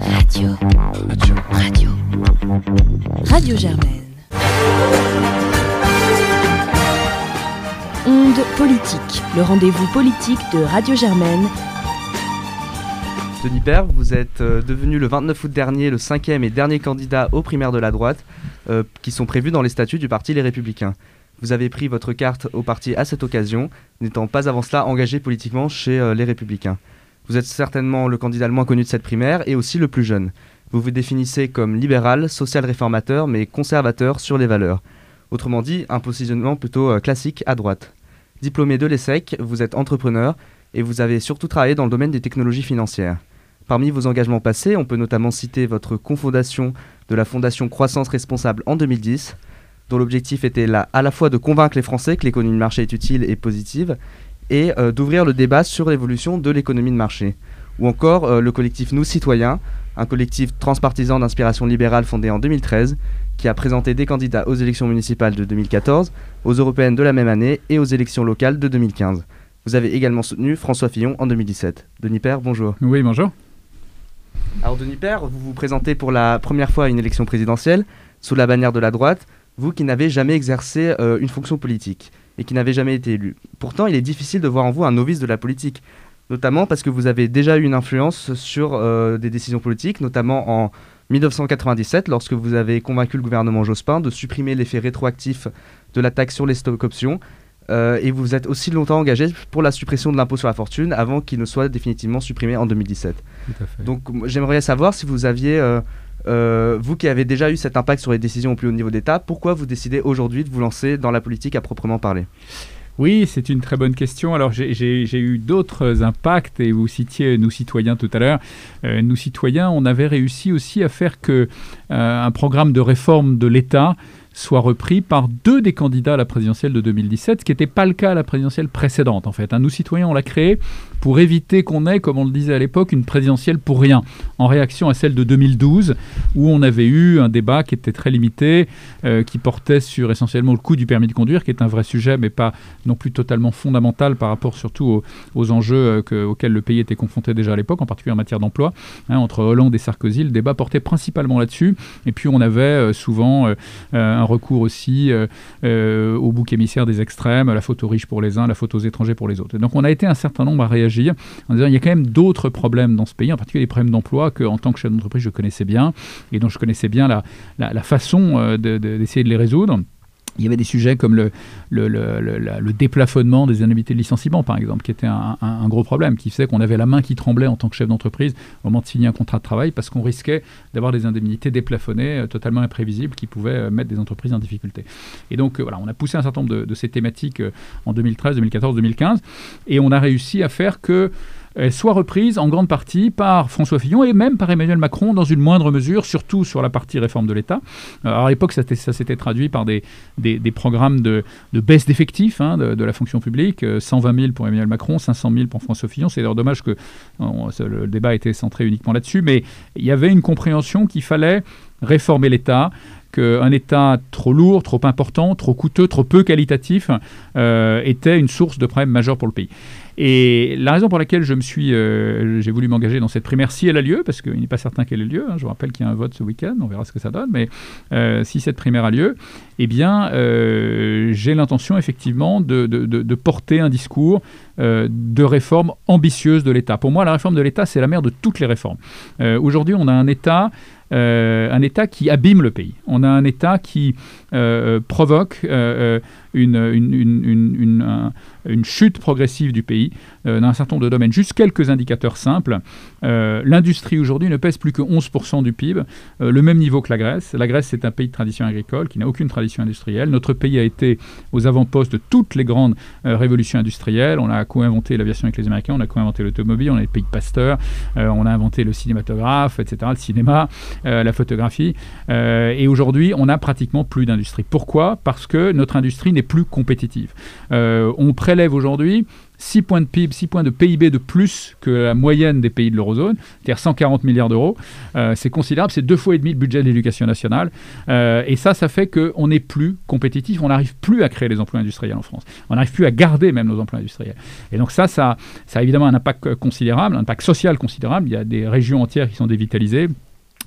Radio. Radio. Radio. Radio Germaine. Onde politique, le rendez-vous politique de Radio Germaine. Denis Père, vous êtes euh, devenu le 29 août dernier le cinquième et dernier candidat aux primaires de la droite, euh, qui sont prévus dans les statuts du parti Les Républicains. Vous avez pris votre carte au parti à cette occasion, n'étant pas avant cela engagé politiquement chez euh, Les Républicains. Vous êtes certainement le candidat le moins connu de cette primaire et aussi le plus jeune. Vous vous définissez comme libéral, social-réformateur, mais conservateur sur les valeurs. Autrement dit, un positionnement plutôt euh, classique à droite. Diplômé de l'ESSEC, vous êtes entrepreneur et vous avez surtout travaillé dans le domaine des technologies financières. Parmi vos engagements passés, on peut notamment citer votre confondation de la Fondation Croissance Responsable en 2010, dont l'objectif était là à la fois de convaincre les Français que l'économie de marché est utile et positive, et euh, d'ouvrir le débat sur l'évolution de l'économie de marché. Ou encore euh, le collectif Nous Citoyens, un collectif transpartisan d'inspiration libérale fondé en 2013, qui a présenté des candidats aux élections municipales de 2014, aux européennes de la même année et aux élections locales de 2015. Vous avez également soutenu François Fillon en 2017. Denis Père, bonjour. Oui, bonjour. Alors Denis Père, vous vous présentez pour la première fois à une élection présidentielle sous la bannière de la droite, vous qui n'avez jamais exercé euh, une fonction politique et qui n'avez jamais été élu. Pourtant, il est difficile de voir en vous un novice de la politique, notamment parce que vous avez déjà eu une influence sur euh, des décisions politiques, notamment en 1997, lorsque vous avez convaincu le gouvernement Jospin de supprimer l'effet rétroactif de la taxe sur les stocks options. Euh, et vous êtes aussi longtemps engagé pour la suppression de l'impôt sur la fortune avant qu'il ne soit définitivement supprimé en 2017. Donc j'aimerais savoir si vous aviez, euh, euh, vous qui avez déjà eu cet impact sur les décisions au plus haut niveau d'État, pourquoi vous décidez aujourd'hui de vous lancer dans la politique à proprement parler? Oui, c'est une très bonne question. Alors, j'ai eu d'autres impacts et vous citiez nous citoyens tout à l'heure. nous citoyens, on avait réussi aussi à faire que un programme de réforme de l'État soit repris par deux des candidats à la présidentielle de 2017, ce qui n'était pas le cas à la présidentielle précédente en fait. Nous citoyens, on l'a créé pour éviter qu'on ait, comme on le disait à l'époque, une présidentielle pour rien, en réaction à celle de 2012, où on avait eu un débat qui était très limité, euh, qui portait sur essentiellement le coût du permis de conduire, qui est un vrai sujet, mais pas non plus totalement fondamental par rapport surtout aux, enjeux euh, auxquels le pays était confronté déjà à l'époque, en particulier en matière d'emploi. Hein, entre Hollande et Sarkozy, le débat portait principalement là-dessus, et puis on avait euh, souvent un recours aussi au bouc émissaire des extrêmes, la photo riche pour les uns, la photo aux étrangers pour les autres. donc on a été un certain nombre à réagir en disant il y a quand même d'autres problèmes dans ce pays, en particulier les problèmes d'emploi que en tant que chef d'entreprise je connaissais bien et dont je connaissais bien la, façon euh, d'essayer de, les résoudre. Il y avait des sujets comme le, déplafonnement des indemnités de licenciement, par exemple, qui était un, gros problème, qui faisait qu'on avait la main qui tremblait en tant que chef d'entreprise au moment de signer un contrat de travail, parce qu'on risquait d'avoir des indemnités déplafonnées, euh, totalement imprévisibles, qui pouvaient euh, mettre des entreprises en difficulté. Et donc, voilà, on a poussé un certain nombre de, de ces thématiques en 2013, 2014, 2015, et on a réussi à faire que soit reprise en grande partie par François Fillon et même par Emmanuel Macron dans une moindre mesure, surtout sur la partie réforme de l'État. Alors à l'époque, ça, s'était traduit par des, programmes de, baisse d'effectifs hein, de, la fonction publique, 120 euh, 000 pour Emmanuel Macron, 500 000 pour François Fillon. C'est d'ailleurs dommage que le débat était centré uniquement là-dessus, mais il y avait une compréhension qu'il fallait réformer l'État, qu'un État trop lourd, trop important, trop coûteux, trop peu qualitatif euh, était une source de problèmes majeurs pour le pays. Et la raison pour laquelle je me suis, euh, j'ai voulu m'engager dans cette primaire, si elle a lieu, parce qu'il n'est pas certain qu'elle ait lieu, hein, je vous rappelle qu'il y a un vote ce week-end, on verra ce que ça donne, mais euh, si cette primaire a lieu, eh bien, j'ai l'intention effectivement de, porter un discours de réforme ambitieuse de l'État. Pour moi, la réforme de l'État, c'est la mère de toutes les réformes. Aujourd'hui, on a un État un État qui abîme le pays. On a un État qui provoque une, une, une, une, chute progressive du pays euh, dans un certain nombre de domaines. Juste quelques indicateurs simples. Euh, l'industrie aujourd'hui ne pèse plus que 11% du PIB, euh, le même niveau que la Grèce. La Grèce, c'est un pays de tradition agricole qui n'a aucune tradition industrielle. Notre pays a été aux avant-postes de toutes les grandes révolutions industrielles. On a co-inventé l'aviation avec les Américains, on a co-inventé l'automobile, on est le pays de Pasteur, on a inventé le cinématographe, etc., le cinéma. la photographie. et aujourd'hui, on n'a pratiquement plus Pourquoi? Parce que notre industrie n'est plus compétitive. on prélève aujourd'hui 6 points de PIB, 6 points de PIB de plus que la moyenne des pays de l'eurozone, c'est-à-dire 140 milliards d'euros. Euh, c'est considérable, c'est deux fois et demi le budget de l'éducation nationale. Euh, et ça, ça fait qu'on n'est plus compétitif, on n'arrive plus à créer les emplois industriels en France. On n'arrive plus à garder même nos emplois industriels. Et donc ça, ça a évidemment un impact considérable, un impact social considérable. Il y a des régions entières qui sont dévitalisées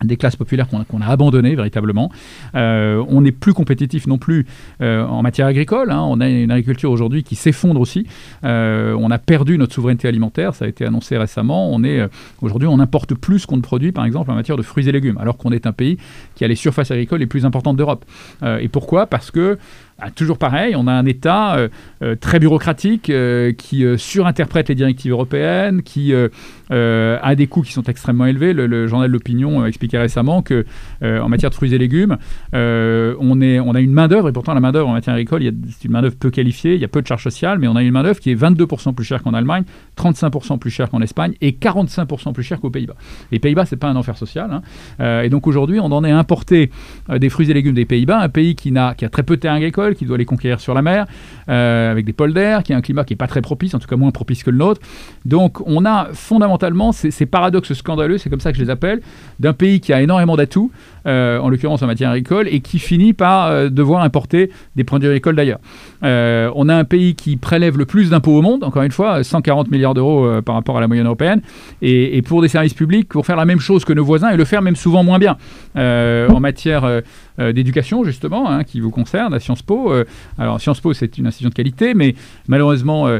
des classes populaires qu'on a, abandonnées véritablement. Euh, on n'est plus compétitif non plus euh, en matière agricole. Hein. On a une agriculture aujourd'hui qui s'effondre aussi. Euh, on a perdu notre souveraineté alimentaire, ça a été annoncé récemment. On est aujourd'hui, on importe plus qu'on ne produit, par exemple, en matière de fruits et légumes, alors qu'on est un pays qui a les surfaces agricoles les plus importantes d'Europe. et pourquoi? Parce que ah, toujours pareil, on a un État euh, euh, très bureaucratique euh, qui surinterprète les directives européennes, qui a des coûts qui sont extrêmement élevés. Le, journal l'opinion expliquait récemment que en matière de fruits et légumes, on, a une main-d'œuvre, et pourtant la main-d'œuvre en matière agricole, c'est une main-d'œuvre peu qualifiée, il y a peu de charges sociales, mais on a une main-d'œuvre qui est 22% plus chère qu'en Allemagne, 35% plus chère qu'en Espagne et 45% plus chère qu'aux Pays-Bas. Les Pays-Bas, c'est pas un enfer social. Hein. et donc aujourd'hui, on en est importé des fruits et légumes des Pays-Bas, un pays qui, a, qui a très peu de terres agricoles qui doit les conquérir sur la mer, euh, avec des polders, qui a un climat qui n'est pas très propice, en tout cas moins propice que le nôtre. Donc on a fondamentalement ces, ces paradoxes scandaleux, c'est comme ça que je les appelle, d'un pays qui a énormément d'atouts, euh, en l'occurrence en matière agricole, et qui finit par euh, devoir importer des produits agricoles d'ailleurs. on a un pays qui prélève le plus d'impôts au monde, encore une fois, 140 milliards d'euros par rapport à la moyenne européenne, et, pour des services publics, pour faire la même chose que nos voisins, et le faire même souvent moins bien. en matière euh, d'éducation, justement, hein, qui vous concerne à Sciences Po. Euh, alors, Sciences Po, c'est une institution de qualité, mais malheureusement, euh,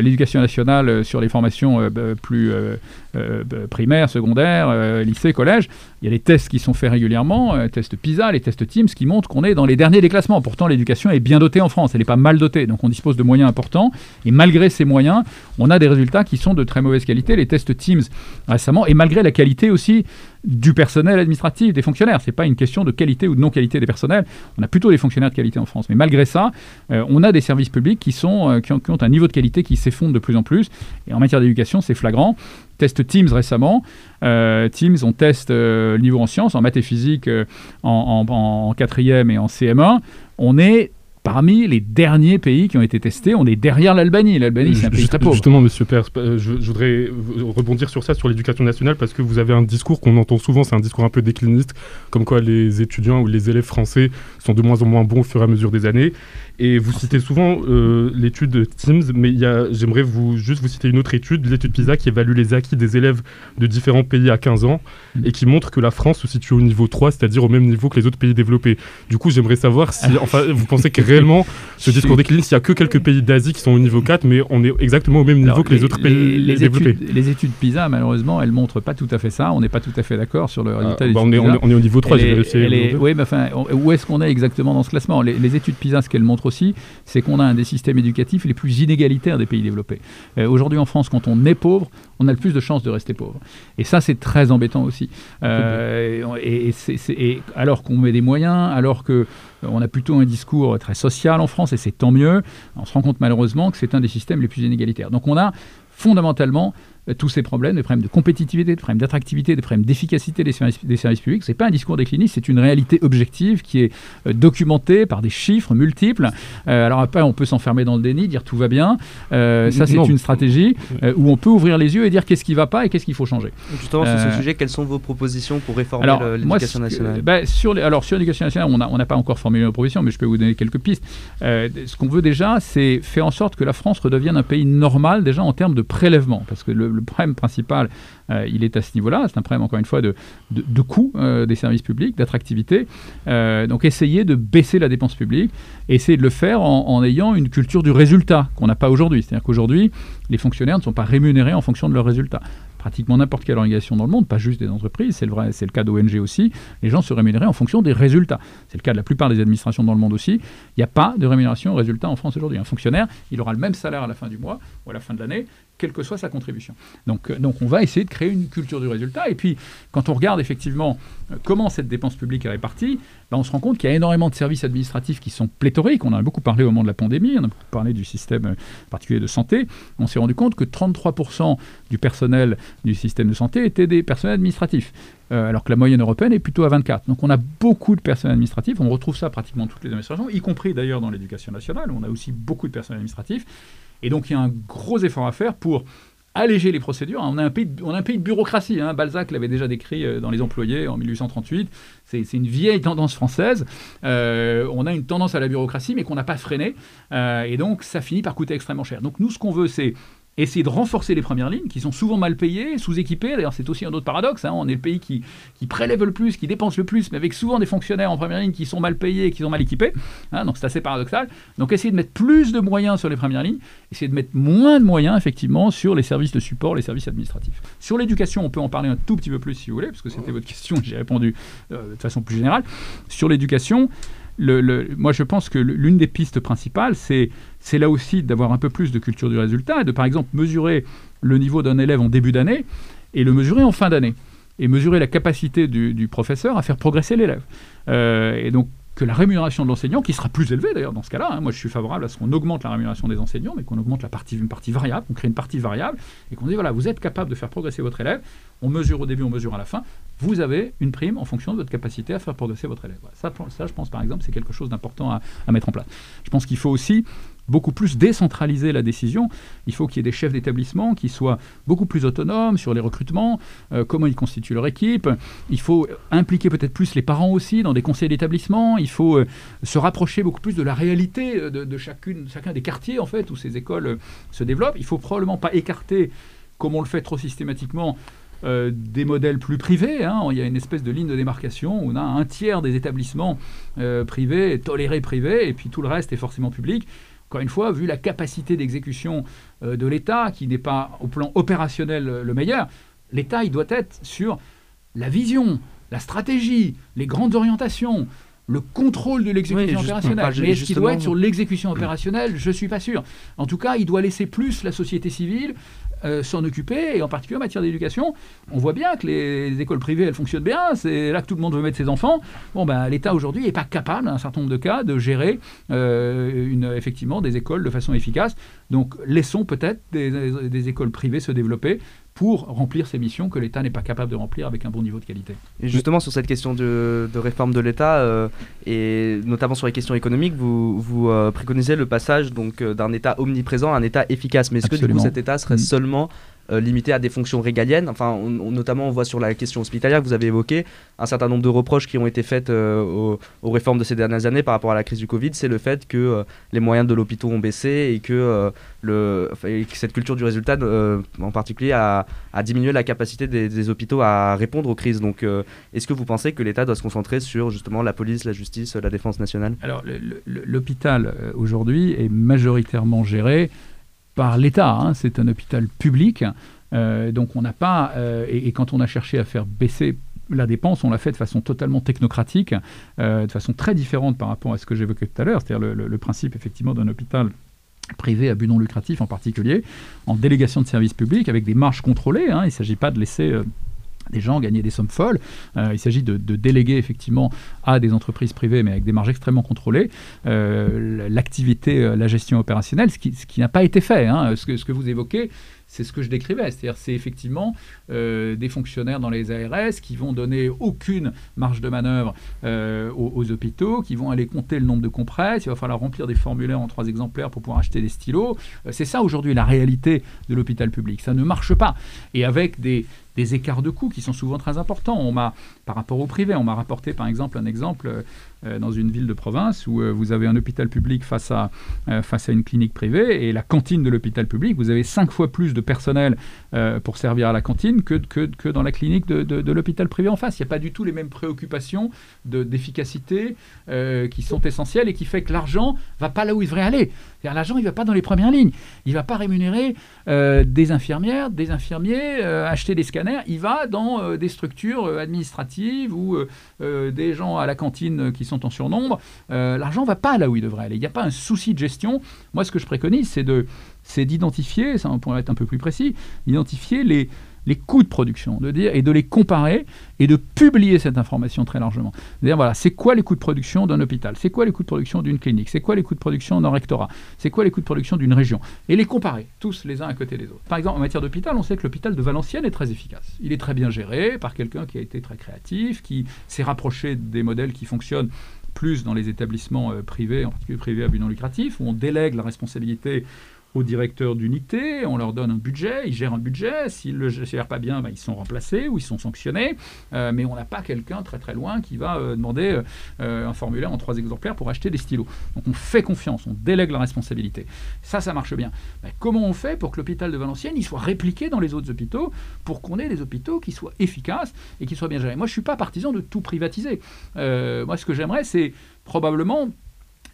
l'éducation nationale sur les formations plus primaires, secondaires, lycée, collège, il y a des tests qui sont faits régulièrement, les tests PISA, les tests Teams, qui montrent qu'on est dans les derniers des classements. Pourtant, l'éducation est bien dotée en France, elle n'est pas mal dotée, donc on dispose de moyens importants. Et malgré ces moyens, on a des résultats qui sont de très mauvaise qualité. Les tests Teams récemment, et malgré la qualité aussi du personnel administratif, des fonctionnaires. Ce n'est pas une question de qualité ou de non-qualité des personnels. On a plutôt des fonctionnaires de qualité en France. Mais malgré ça, euh, on a des services publics euh, qui, ont, un niveau de qualité qui s'effondre de plus en plus. Et en matière d'éducation, c'est flagrant. Test Teams récemment. Euh, Teams, on teste le niveau en sciences, en maths et physique, en, en quatrième et en CM1. On est parmi les derniers pays qui ont été testés. On est derrière l'Albanie. L'Albanie, c'est un pays très pauvre. Justement, Monsieur Pers, euh, je, voudrais rebondir sur ça, sur l'éducation nationale, parce que vous avez un discours qu'on entend souvent, c'est un discours un peu décliniste, comme quoi les étudiants ou les élèves français sont de moins en moins bons au fur et à mesure des années. Et vous citez souvent euh, l'étude de Teams, mais j'aimerais vous, juste vous citer une autre étude, l'étude PISA, qui évalue les acquis des élèves de différents pays à 15 ans mm. et qui montre que la France se situe au niveau 3, c'est-à-dire au même niveau que les autres pays développés. Du coup, j'aimerais savoir si, enfin, vous pensez que réellement ce discours décline, s'il n'y a que quelques pays d'Asie qui sont au niveau 4, mais on est exactement au même niveau que les, autres pays les, développés. Études, les études PISA, malheureusement, elles montrent pas tout à fait ça. On n'est pas tout à fait d'accord sur le ah, résultat bah, on, est, on, est, au niveau 3, j'ai vérifié. Oui, mais enfin, où est-ce qu'on est exactement dans ce classement? Les, les études PISA, ce qu'elles montrent aussi, c'est on a un des systèmes éducatifs les plus inégalitaires des pays développés. Euh, aujourd'hui en France, quand on est pauvre, on a le plus de chances de rester pauvre. Et ça, c'est très embêtant aussi. Euh, et, alors qu'on met des moyens, alors que on a plutôt un discours très social en France, et c'est tant mieux, on se rend compte malheureusement que c'est un des systèmes les plus inégalitaires. Donc on a fondamentalement tous ces problèmes, des problèmes de compétitivité, des problèmes d'attractivité, des problèmes d'efficacité des services, des services publics. Ce n'est pas un discours décliniste, c'est une réalité objective qui est euh, documentée par des chiffres multiples. Euh, alors après, on peut s'enfermer dans le déni, dire tout va bien. ça, c'est une stratégie où on peut ouvrir les yeux et dire qu'est-ce qui ne va pas et qu'est-ce qu'il faut changer. Justement, sur ce sujet, quelles sont vos propositions pour réformer l'éducation nationale bah, sur les, Alors, sur l'éducation nationale, on n'a pas encore formulé nos propositions, mais je peux vous donner quelques pistes. ce qu'on veut déjà, c'est faire en sorte que la France redevienne un pays normal, déjà en termes de prélèvement. Parce que le, le problème principal, euh, il est à ce niveau-là. C'est un problème, encore une fois, de, de, coût euh, des services publics, d'attractivité. Euh, donc, essayer de baisser la dépense publique, essayer de le faire en, ayant une culture du résultat qu'on n'a pas aujourd'hui. C'est-à-dire qu'aujourd'hui, les fonctionnaires ne sont pas rémunérés en fonction de leurs résultats pratiquement n'importe quelle organisation dans le monde, pas juste des entreprises, c'est le, le cas d'ONG aussi, les gens se rémunèrent en fonction des résultats. C'est le cas de la plupart des administrations dans le monde aussi. Il n'y a pas de rémunération au résultat en France aujourd'hui. Un fonctionnaire, il aura le même salaire à la fin du mois ou à la fin de l'année quelle que soit sa contribution. Donc, euh, donc on va essayer de créer une culture du résultat. Et puis, quand on regarde effectivement euh, comment cette dépense publique est répartie, ben, on se rend compte qu'il y a énormément de services administratifs qui sont pléthoriques. On en a beaucoup parlé au moment de la pandémie, on a beaucoup parlé du système euh, particulier de santé. On s'est rendu compte que 33% du personnel du système de santé étaient des personnels administratifs. alors que la moyenne européenne est plutôt à 24. Donc on a beaucoup de personnels administratifs, on retrouve ça pratiquement toutes les administrations, y compris d'ailleurs dans l'éducation nationale, où on a aussi beaucoup de personnels administratifs. Et donc il y a un gros effort à faire pour alléger les procédures. On a un pays de, bureaucratie. Hein. Balzac l'avait déjà décrit euh, dans Les Employés en 1838. C'est une vieille tendance française. Euh, on a une tendance à la bureaucratie, mais qu'on n'a pas freiné. Euh, et donc, ça finit par coûter extrêmement cher. Donc, nous, ce qu'on veut, c'est essayer de renforcer les premières lignes, qui sont souvent mal payées, sous-équipées. D'ailleurs, c'est aussi un autre paradoxe. Hein. On est le pays qui, qui, prélève le plus, qui dépense le plus, mais avec souvent des fonctionnaires en première ligne qui sont mal payés et qui sont mal équipés. Hein. donc, c'est assez paradoxal. Donc, essayer de mettre plus de moyens sur les premières lignes, essayer de mettre moins de moyens, effectivement, sur les services de support, les services administratifs. Sur l'éducation, on peut en parler un tout petit peu plus, si vous voulez, parce que c'était votre question, j'ai répondu euh, de façon plus générale. Sur l'éducation, moi, je pense que l'une des pistes principales, c'est là aussi d'avoir un peu plus de culture du résultat, et de par exemple mesurer le niveau d'un élève en début d'année et le mesurer en fin d'année, et mesurer la capacité du, professeur à faire progresser l'élève. Euh, et donc, que la rémunération de l'enseignant, qui sera plus élevée d'ailleurs dans ce cas-là, hein, moi je suis favorable à ce qu'on augmente la rémunération des enseignants, mais qu'on augmente la partie, une partie variable, qu'on crée une partie variable, et qu'on dit voilà, vous êtes capable de faire progresser votre élève, on mesure au début, on mesure à la fin, vous avez une prime en fonction de votre capacité à faire progresser votre élève. Ça, ça, je pense par exemple, c'est quelque chose d'important à, mettre en place. Je pense qu'il faut aussi beaucoup plus décentraliser la décision. Il faut qu'il y ait des chefs d'établissement qui soient beaucoup plus autonomes sur les recrutements, euh, comment ils constituent leur équipe. Il faut impliquer peut-être plus les parents aussi dans des conseils d'établissement. Il faut euh, se rapprocher beaucoup plus de la réalité euh, de, chacune, chacun des quartiers en fait où ces écoles se développent. Il faut probablement pas écarter, comme on le fait trop systématiquement, des modèles plus privés. Hein. Il y a une espèce de ligne de démarcation où on a un tiers des établissements privés, tolérés privés, et puis tout le reste est forcément public. Encore une fois, vu la capacité d'exécution euh, de l'État, qui n'est pas au plan opérationnel euh, le meilleur, l'État, il doit être sur la vision, la stratégie, les grandes orientations, le contrôle de l'exécution opérationnelle. Mais est-ce qu'il doit être sur l'exécution opérationnelle? Je ne suis pas sûr. En tout cas, il doit laisser plus la société civile euh, s'en occuper, et en particulier en matière d'éducation. On voit bien que les, écoles privées, elles fonctionnent bien, c'est là que tout le monde veut mettre ses enfants. Bon, ben, l'État aujourd'hui n'est pas capable, dans un certain nombre de cas, de gérer euh, effectivement des écoles de façon efficace. Donc, laissons peut-être des écoles privées se développer pour remplir ces missions que l'État n'est pas capable de remplir avec un bon niveau de qualité. Et justement, sur cette question de, réforme de l'État, euh, et notamment sur les questions économiques, vous, vous euh, préconisez le passage donc euh, d'un État omniprésent à un État efficace. Mais est-ce que du coup cet État serait mm. seulement euh, limité à des fonctions régaliennes. Enfin, notamment, on voit sur la question hospitalière que vous avez évoqué un certain nombre de reproches qui ont été faits euh, aux, réformes de ces dernières années par rapport à la crise du Covid. C'est le fait que euh, les moyens de l'hôpital ont baissé et que, le, cette culture du résultat, en particulier, a, diminué la capacité des, hôpitaux à répondre aux crises. Donc, est-ce que vous pensez que l'État doit se concentrer sur justement la police, la justice, la défense nationale? Alors, l'hôpital aujourd'hui est majoritairement géré par l'État. Hein. C'est un hôpital public. Euh, donc on n'a pas, euh, et, quand on a cherché à faire baisser la dépense, on l'a fait de façon totalement technocratique, euh, de façon très différente par rapport à ce que j'évoquais tout à l'heure, c'est-à-dire le, principe effectivement d'un hôpital privé à but non lucratif en particulier, en délégation de services publics avec des marges contrôlées. Hein. Il ne s'agit pas de laisser des gens gagner des sommes folles. Euh, il s'agit de, déléguer effectivement à des entreprises privées, mais avec des marges extrêmement contrôlées, euh, l'activité, euh, la gestion opérationnelle, ce qui, n'a pas été fait. Hein. Ce, que, vous évoquez, c'est ce que je décrivais. C'est-à-dire, c'est effectivement des fonctionnaires dans les ARS qui vont donner aucune marge de manœuvre aux, hôpitaux, qui vont aller compter le nombre de compresses. Il va falloir remplir des formulaires en trois exemplaires pour pouvoir acheter des stylos. C'est ça aujourd'hui la réalité de l'hôpital public. Ça ne marche pas. Et avec des, des écarts de coûts qui sont souvent très importants. On m'a, par rapport au privé, on m'a rapporté par exemple un exemple euh, dans une ville de province où euh, vous avez un hôpital public face à, euh, face à une clinique privée et la cantine de l'hôpital public, vous avez cinq fois plus de personnel pour servir à la cantine que, que, que dans la clinique de, de, l'hôpital privé en face. Il n'y a pas du tout les mêmes préoccupations d'efficacité qui sont essentielles et qui fait que l'argent va pas là où il devrait aller. L'argent, il ne va pas dans les premières lignes. Il ne va pas rémunérer des infirmières, des infirmiers, acheter des scanners. Il va dans des structures administratives ou des gens à la cantine qui sont en surnombre, l'argent va pas là où il devrait aller. Il n'y a pas un souci de gestion. Moi, ce que je préconise, c'est de c'est d'identifier, ça pourrait être un peu plus précis, d'identifier les, les coûts de production, de dire et de les comparer et de publier cette information très largement. dire voilà, c'est quoi les coûts de production d'un hôpital? C'est quoi les coûts de production d'une clinique? C'est quoi les coûts de production d'un rectorat? C'est quoi les coûts de production d'une région? Et les comparer tous les uns à côté des autres. Par exemple, en matière d'hôpital, on sait que l'hôpital de Valenciennes est très efficace. Il est très bien géré par quelqu'un qui a été très créatif, qui s'est rapproché des modèles qui fonctionnent plus dans les établissements euh, privés, en particulier privés à but non lucratif, où on délègue la responsabilité aux directeurs d'unité, on leur donne un budget, ils gèrent un budget, s'ils ne le gèrent pas bien, ben, ils sont remplacés ou ils sont sanctionnés, euh, mais on n'a pas quelqu'un très très loin qui va euh, demander euh, un formulaire en trois exemplaires pour acheter des stylos. Donc on fait confiance, on délègue la responsabilité. Ça, ça marche bien. Ben, comment on fait pour que l'hôpital de Valenciennes il soit répliqué dans les autres hôpitaux, pour qu'on ait des hôpitaux qui soient efficaces et qui soient bien gérés? Moi, je ne suis pas partisan de tout privatiser. moi, ce que j'aimerais, c'est probablement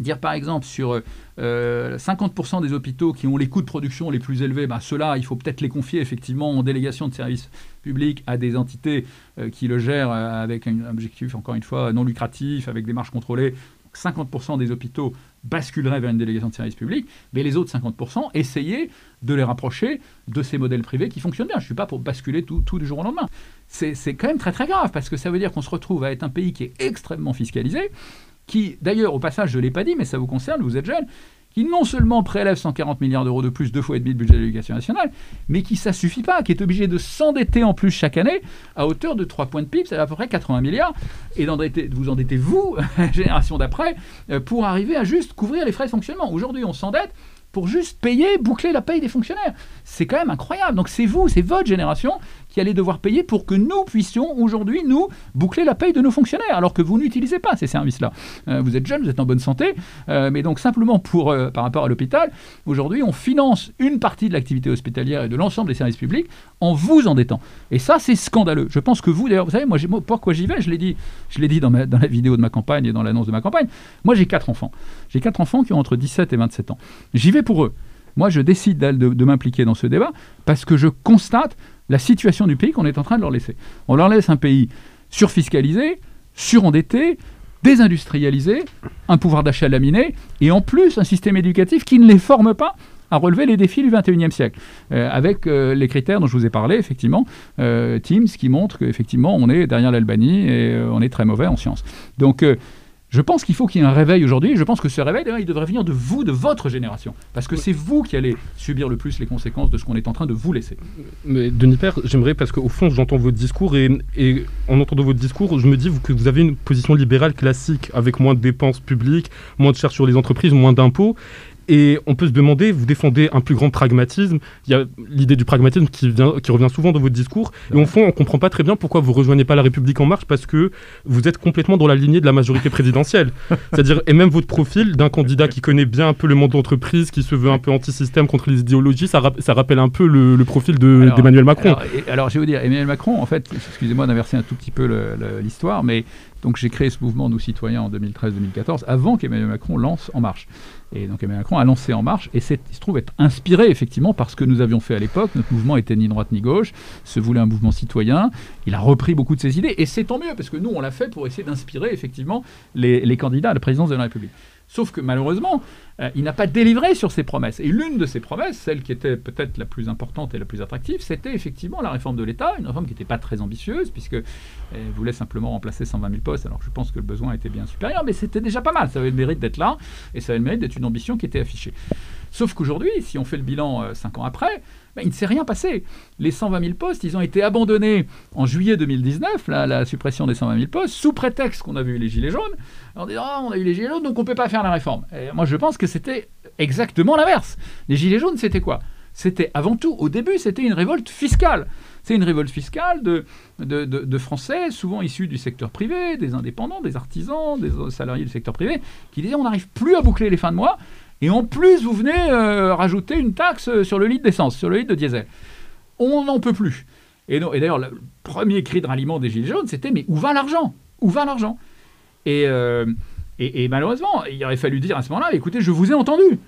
dire par exemple sur 50% euh, des hôpitaux qui ont les coûts de production les plus élevés, ben ceux-là, il faut peut-être les confier effectivement en délégation de services publics à des entités euh, qui le gèrent euh, avec un objectif, encore une fois, non lucratif, avec des marges contrôlées. 50% des hôpitaux basculeraient vers une délégation de services publics, mais les autres 50%, essayer de les rapprocher de ces modèles privés qui fonctionnent bien. Je ne suis pas pour basculer tout, tout du jour au lendemain. C'est quand même très très grave, parce que ça veut dire qu'on se retrouve à être un pays qui est extrêmement fiscalisé, qui, d'ailleurs, au passage, je ne l'ai pas dit, mais ça vous concerne, vous êtes jeune, qui non seulement prélève 140 milliards d'euros de plus, deux fois et demi le budget de l'éducation nationale, mais qui ça suffit pas, qui est obligé de s'endetter en plus chaque année à hauteur de 3 points de PIB, c'est à peu près 80 milliards, et vous endettez vous, génération d'après, euh, pour arriver à juste couvrir les frais de fonctionnement. Aujourd'hui, on s'endette pour juste payer, boucler la paye des fonctionnaires. C'est quand même incroyable. Donc c'est vous, c'est votre génération qui allez devoir payer pour que nous puissions aujourd'hui, nous, boucler la paye de nos fonctionnaires, alors que vous n'utilisez pas ces services-là. Euh, vous êtes jeune, vous êtes en bonne santé, euh, mais donc simplement pour, euh, par rapport à l'hôpital, aujourd'hui, on finance une partie de l'activité hospitalière et de l'ensemble des services publics en vous endettant. Et ça, c'est scandaleux. Je pense que vous, d'ailleurs, vous savez, moi, pourquoi j'y vais Je l'ai dit, je dit dans, dans la vidéo de ma campagne et dans l'annonce de ma campagne. Moi, j'ai quatre enfants. J'ai quatre enfants qui ont entre 17 et 27 ans. J'y vais pour eux. Moi, je décide de m'impliquer dans ce débat parce que je constate la situation du pays qu'on est en train de leur laisser. On leur laisse un pays surfiscalisé, surendetté, désindustrialisé, un pouvoir d'achat laminé, et en plus un système éducatif qui ne les forme pas à relever les défis du 21e siècle, euh, avec euh, les critères dont je vous ai parlé, effectivement, euh, Teams qui montre qu'effectivement on est derrière l'Albanie et on est très mauvais en sciences. Donc je pense qu'il faut qu'il y ait un réveil aujourd'hui. Je pense que ce réveil, il devrait venir de vous, de votre génération. Parce que c'est vous qui allez subir le plus les conséquences de ce qu'on est en train de vous laisser. Mais Denis Père, j'aimerais, parce qu'au fond, j'entends votre discours, et, et, en entendant votre discours, je me dis que vous avez une position libérale classique, avec moins de dépenses publiques, moins de charges sur les entreprises, moins d'impôts. Et on peut se demander, vous défendez un plus grand pragmatisme. Il y a l'idée du pragmatisme qui, vient, qui revient souvent dans votre discours. Et au fond, on ne comprend pas très bien pourquoi vous rejoignez pas la République en marche parce que vous êtes complètement dans la lignée de la majorité présidentielle. C'est-à-dire, et même votre profil d'un candidat qui connaît bien un peu le monde d'entreprise, qui se veut un peu anti-système contre les idéologies, ça, ça rappelle un peu le, profil d'Emmanuel Macron. Alors, je vais vous dire, Emmanuel Macron, en fait, excusez-moi d'inverser un tout petit peu l'histoire, mais donc j'ai créé ce mouvement Nous Citoyens en 2013-2014, avant qu'Emmanuel Macron lance En Marche. Et donc Emmanuel Macron a lancé En Marche, et il se trouve être inspiré effectivement par ce que nous avions fait à l'époque. Notre mouvement était ni droite ni gauche, se voulait un mouvement citoyen. Il a repris beaucoup de ses idées, et c'est tant mieux, parce que nous, on l'a fait pour essayer d'inspirer effectivement les, les candidats à la présidence de la République. Sauf que malheureusement, euh, il n'a pas délivré sur ses promesses. Et l'une de ses promesses, celle qui était peut-être la plus importante et la plus attractive, c'était effectivement la réforme de l'État, une réforme qui n'était pas très ambitieuse, puisqu'elle voulait simplement remplacer 120 000 postes, alors je pense que le besoin était bien supérieur, mais c'était déjà pas mal. Ça avait le mérite d'être là, et ça avait le mérite d'être une ambition qui était affichée. Sauf qu'aujourd'hui, si on fait le bilan 5 euh, ans après, ben, il ne s'est rien passé. Les 120 000 postes, ils ont été abandonnés en juillet 2019, la suppression des 120 000 postes, sous prétexte qu'on avait eu les Gilets jaunes. On dit, oh, on a eu les Gilets jaunes, donc on ne peut pas faire la réforme. Moi, je pense que c'était exactement l'inverse. Les Gilets jaunes, c'était quoi? C'était avant tout, au début, c'était une révolte fiscale. C'est une révolte fiscale de, de, Français, souvent issus du secteur privé, des indépendants, des artisans, des salariés du secteur privé, qui disaient on n'arrive plus à boucler les fins de mois, et en plus, vous venez euh, rajouter une taxe sur le litre d'essence, sur le litre de diesel. On n'en peut plus. Et, d'ailleurs, le premier cri de ralliement des Gilets jaunes, c'était mais où va l'argent? Où va l'argent? Euh, et, malheureusement, il aurait fallu dire à ce moment-là, écoutez, je vous ai entendu.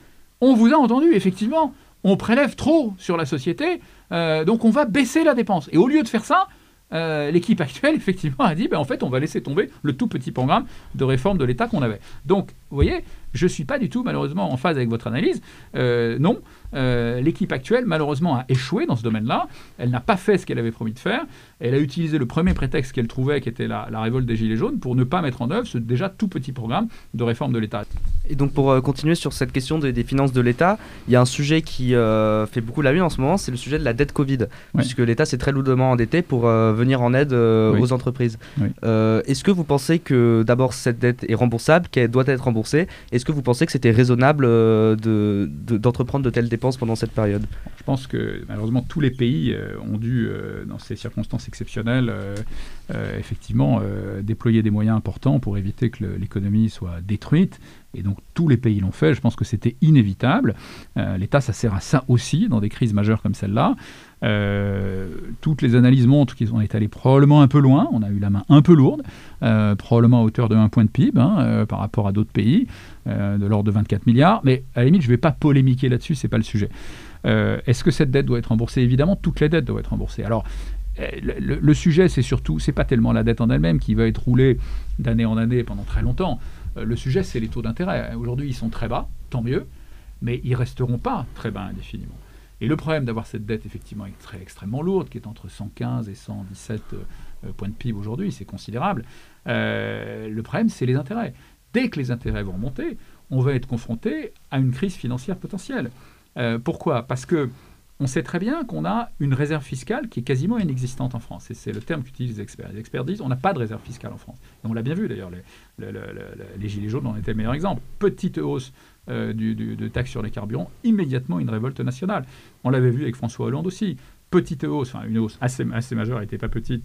On vous a entendu, effectivement. On prélève trop sur la société, euh, donc on va baisser la dépense. Et au lieu de faire ça, euh, l'équipe actuelle, effectivement, a dit, ben, en fait, on va laisser tomber le tout petit programme de réforme de l'État qu'on avait. Donc, vous voyez, je ne suis pas du tout, malheureusement, en phase avec votre analyse. Euh, non, euh, l'équipe actuelle, malheureusement, a échoué dans ce domaine-là. Elle n'a pas fait ce qu'elle avait promis de faire. Elle a utilisé le premier prétexte qu'elle trouvait, qui était la, révolte des Gilets jaunes, pour ne pas mettre en œuvre ce déjà tout petit programme de réforme de l'État. Et donc, pour continuer sur cette question des, finances de l'État, il y a un sujet qui fait beaucoup la une en ce moment, c'est le sujet de la dette Covid, puisque l'État s'est très lourdement endetté pour venir en aide aux entreprises. Est-ce que vous pensez que d'abord cette dette est remboursable, qu'elle doit être remboursée? Est-ce que vous pensez que c'était raisonnable euh, d'entreprendre de, telles dépenses pendant cette période? Je pense que malheureusement tous les pays euh, ont dû, euh, dans ces circonstances exceptionnelles, effectivement déployer des moyens importants pour éviter que l'économie soit détruite. Et donc tous les pays l'ont fait. Je pense que c'était inévitable. L'État, ça sert à ça aussi dans des crises majeures comme celle-là. Euh, toutes les analyses montrent qu'ils ont été allés probablement un peu loin. On a eu la main un peu lourde, euh, probablement à hauteur de 1 point de PIB hein, euh, par rapport à d'autres pays, de l'ordre de 24 milliards. Mais à la limite, je ne vais pas polémiquer là-dessus, c'est pas le sujet. Est-ce que cette dette doit être remboursée? Évidemment, toutes les dettes doivent être remboursées. Alors, le, le sujet, c'est surtout, c'est pas tellement la dette en elle-même qui va être roulée d'année en année pendant très longtemps. le sujet, c'est les taux d'intérêt. Aujourd'hui, ils sont très bas, tant mieux, mais ils resteront pas très bas indéfiniment. Et le problème d'avoir cette dette effectivement très, extrêmement lourde, qui est entre 115 et 117 euh, points de PIB aujourd'hui, c'est considérable, euh, le problème c'est les intérêts. Dès que les intérêts vont remonter, on va être confronté à une crise financière potentielle. Euh, pourquoi? Parce que on sait très bien qu'on a une réserve fiscale qui est quasiment inexistante en France. Et c'est le terme qu'utilisent les experts. Les experts disent on n'a pas de réserve fiscale en France. On l'a bien vu d'ailleurs. Les, Gilets jaunes en étaient le meilleur exemple. Petite hausse euh, de taxes sur les carburants, immédiatement une révolte nationale. On l'avait vu avec François Hollande aussi. Petite hausse, enfin une hausse assez, assez majeure, n'était pas petite,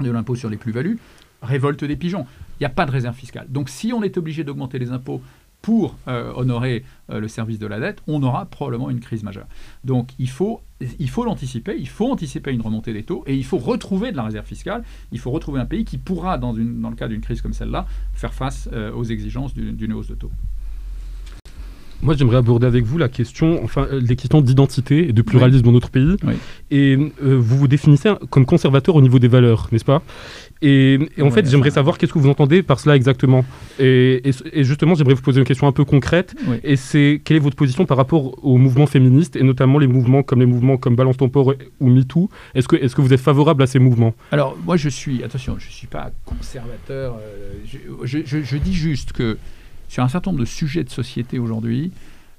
de l'impôt sur les plus-values, révolte des pigeons. Il n'y a pas de réserve fiscale. Donc si on est obligé d'augmenter les impôts pour euh, honorer euh, le service de la dette, on aura probablement une crise majeure. Donc il faut il faut l'anticiper, il faut anticiper une remontée des taux et il faut retrouver de la réserve fiscale, il faut retrouver un pays qui pourra, dans, le cas d'une crise comme celle-là, faire face aux exigences d'une hausse de taux. Moi, j'aimerais aborder avec vous la question, enfin, euh, les questions d'identité et de pluralisme dans notre pays. Et euh, vous vous définissez comme conservateur au niveau des valeurs, n'est-ce pas? Et, en fait, j'aimerais savoir qu'est-ce que vous entendez par cela exactement? Et, justement, j'aimerais vous poser une question un peu concrète. Et c'est quelle est votre position par rapport aux mouvements féministes et notamment les mouvements comme les mouvements comme Balance ton port ou MeToo? Est-ce que, est que vous êtes favorable à ces mouvements? Alors, moi, je suis, attention, je ne suis pas conservateur. Euh, je dis juste que sur un certain nombre de sujets de société aujourd'hui,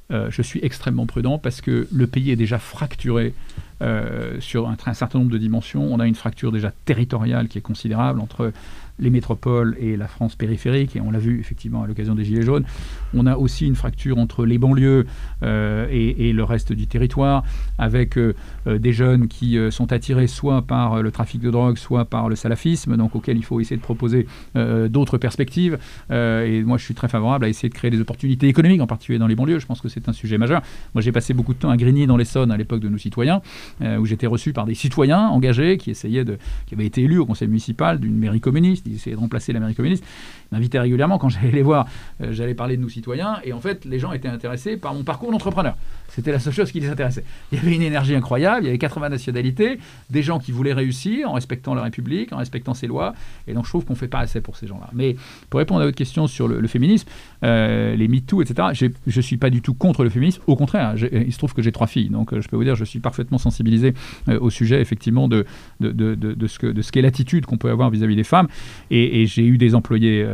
euh, je suis extrêmement prudent parce que le pays est déjà fracturé euh, sur un, un, certain nombre de dimensions. On a une fracture déjà territoriale qui est considérable entre les métropoles et la France périphérique, et on l'a vu effectivement à l'occasion des Gilets jaunes. On a aussi une fracture entre les banlieues euh, et, le reste du territoire, avec euh, euh, des jeunes qui sont attirés soit par le trafic de drogue, soit par le salafisme, donc auquel il faut essayer de proposer d'autres perspectives. et moi, je suis très favorable à essayer de créer des opportunités économiques, en particulier dans les banlieues. Je pense que c'est un sujet majeur. Moi, j'ai passé beaucoup de temps à Grigny, dans l'Essonne, à l'époque de nos citoyens, où j'étais reçu par des citoyens engagés qui essayaient de, qui avaient été élus au conseil municipal d'une mairie communiste il essayait de remplacer l'Amérique communiste, m'invitait régulièrement quand j'allais les voir, euh, j'allais parler de nous citoyens, et en fait, les gens étaient intéressés par mon parcours d'entrepreneur. C'était la seule chose qui les intéressait. Il y avait une énergie incroyable, il y avait 80 nationalités, des gens qui voulaient réussir en respectant la République, en respectant ses lois, et donc je trouve qu'on ne fait pas assez pour ces gens-là. Mais pour répondre à votre question sur le, féminisme, euh, les MeToo, etc., je ne suis pas du tout contre le féminisme, au contraire, il se trouve que j'ai trois filles, donc euh, je peux vous dire, je suis parfaitement sensibilisé au sujet, effectivement, de, ce qu'est l'attitude qu'on peut avoir vis-à-vis des femmes, et, j'ai eu des employés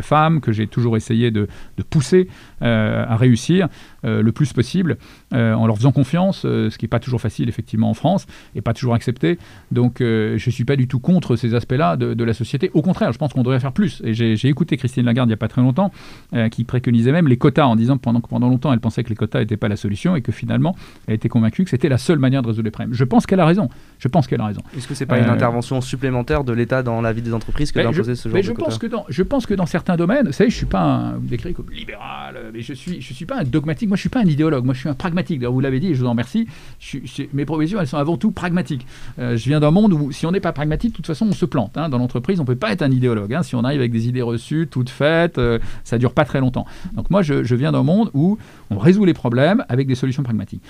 femmes que j'ai toujours essayé de, pousser à réussir le plus possible. Euh, en leur faisant confiance, euh, ce qui n'est pas toujours facile effectivement en France et pas toujours accepté. Donc euh, je ne suis pas du tout contre ces aspects-là de, la société. Au contraire, je pense qu'on devrait faire plus. Et j'ai écouté Christine Lagarde il n'y a pas très longtemps qui préconisait même les quotas en disant que pendant, pendant longtemps elle pensait que les quotas n'étaient pas la solution et que finalement elle était convaincue que c'était la seule manière de résoudre les problèmes. Je pense qu'elle a raison. Je pense qu'elle a raison. Est-ce que c'est pas une intervention supplémentaire de l'État dans la vie des entreprises que ben, ce genre mais je pense que dans, Je pense que dans certains domaines, vous savez, je suis pas un, décrit comme libéral, mais je suis, je suis pas un dogmatique. Moi, je suis pas un idéologue. Moi, je suis un pragmatique. Vous l'avez dit, je vous en remercie. mes provisions, elles sont avant tout pragmatiques. Euh, je viens d'un monde où, si on n'est pas pragmatique, de toute façon, on se plante. Hein. Dans l'entreprise, on ne peut pas être un idéologue. Hein. Si on arrive avec des idées reçues, toutes faites, euh, ça dure pas très longtemps. Donc moi, je, je viens d'un monde où on résout les problèmes avec des solutions pragmatiques.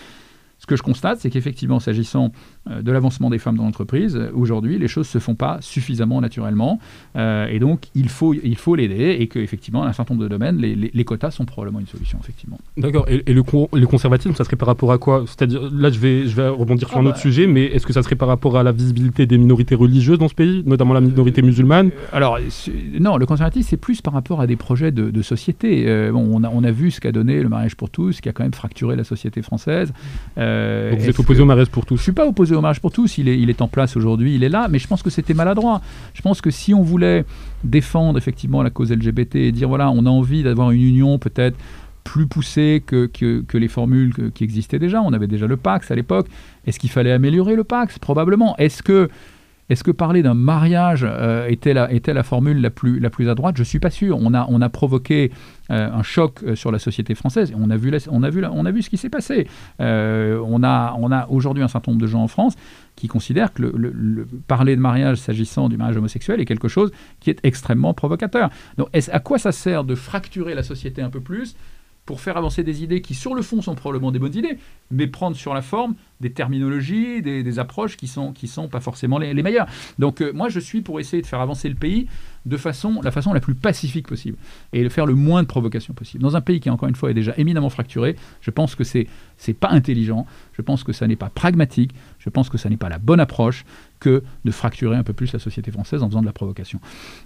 Ce que je constate, c'est qu'effectivement, s'agissant euh, de l'avancement des femmes dans l'entreprise, aujourd'hui, les choses ne se font pas suffisamment naturellement. Euh, et donc, il faut il faut l'aider et qu'effectivement, dans un certain nombre de domaines, les, les, quotas sont probablement une solution, effectivement. D'accord. Et, le, le, conservatisme, ça serait par rapport à quoi? C'est-à-dire, là, je vais, je vais rebondir sur ah un autre bah. sujet, mais est-ce que ça serait par rapport à la visibilité des minorités religieuses dans ce pays, notamment la minorité musulmane? Alors, non, le conservatisme, c'est plus par rapport à des projets de, société. bon, on a, on a vu ce qu'a donné le mariage pour tous, qui a quand même fracturé la société française. Euh, vous êtes opposé au mariage pour tous? Je suis pas opposé au mariage pour tous. Il est, il est en place aujourd'hui, il est là, mais je pense que c'était maladroit. Je pense que si on voulait défendre effectivement la cause LGBT et dire voilà, on a envie d'avoir une union peut-être plus poussée que, que, les formules qui existaient déjà. On avait déjà le Pax à l'époque. Est-ce qu'il fallait améliorer le Pax? Probablement. Est-ce que est-ce que parler d'un mariage euh, était, la, formule la plus, la plus à droite Je ne suis pas sûr. On a, provoqué euh, un choc euh, sur la société française on a vu, ce qui s'est passé. on a, aujourd'hui un certain nombre de gens en France qui considèrent que le, parler de mariage s'agissant du mariage homosexuel est quelque chose qui est extrêmement provocateur. Donc à quoi ça sert de fracturer la société un peu plus pour faire avancer des idées qui, sur le fond, sont probablement des bonnes idées, mais prendre sur la forme des terminologies, des, approches qui sont, qui sont pas forcément les, meilleures. Donc euh, moi, je suis pour essayer de faire avancer le pays de façon, la façon la plus pacifique possible et de faire le moins de provocations possible. Dans un pays qui, encore une fois, est déjà éminemment fracturé, je pense que c'est c'est pas intelligent, je pense que ça n'est pas pragmatique, je pense que ça n'est pas la bonne approche que de fracturer un peu plus la société française en faisant de la provocation.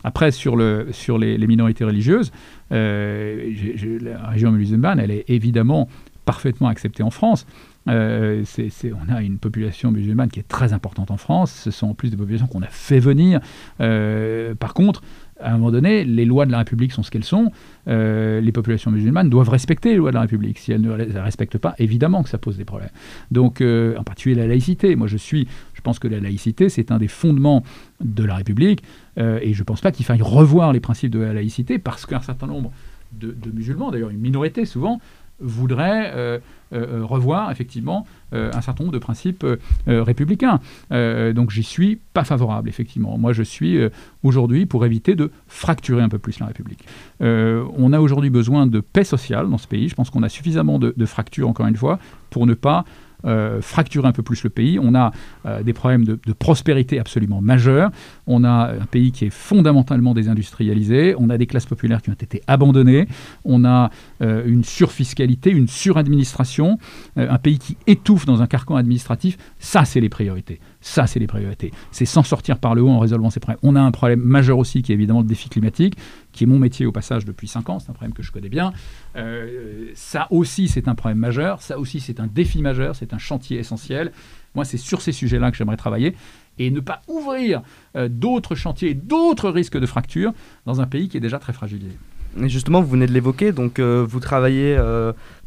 Après, sur, le, sur les, minorités religieuses, euh, la région musulmane, elle est évidemment parfaitement acceptée en France. Euh, on a une population musulmane qui est très importante en France. Ce sont en plus des populations qu'on a fait venir. Euh, par contre, à un moment donné, les lois de la République sont ce qu'elles sont. Euh, les populations musulmanes doivent respecter les lois de la République. Si elles ne les respectent pas, évidemment que ça pose des problèmes. Donc, en particulier la laïcité. Moi, je suis, je pense que la laïcité, c'est un des fondements de la République. et je ne pense pas qu'il faille revoir les principes de la laïcité parce qu'un certain nombre de musulmans, d'ailleurs une minorité souvent, voudrait euh, euh, euh, revoir effectivement un certain nombre de principes républicains. donc j'y suis pas favorable, effectivement. Moi, je suis aujourd'hui pour éviter de fracturer un peu plus la République. on a aujourd'hui besoin de paix sociale dans ce pays. Je pense qu'on a suffisamment de, de fractures, encore une fois, pour ne pas euh, fracturer un peu plus le pays. On a euh, des problèmes de, prospérité absolument majeurs. On a un pays qui est fondamentalement désindustrialisé. On a des classes populaires qui ont été abandonnées. On a euh, une surfiscalité, une suradministration. un pays qui étouffe dans un carcan administratif. Ça, c'est les priorités. Ça, c'est les priorités. C'est s'en sortir par le haut en résolvant ces problèmes. On a un problème majeur aussi qui est évidemment le défi climatique, qui est mon métier au passage depuis 5 ans. C'est un problème que je connais bien. Euh, ça aussi, c'est un problème majeur. Ça aussi, c'est un défi majeur. C'est un chantier essentiel. Moi, c'est sur ces sujets-là que j'aimerais travailler et ne pas ouvrir euh, d'autres chantiers, d'autres risques de fracture dans un pays qui est déjà très fragilisé. Et justement, vous venez de l'évoquer, donc euh, vous travaillez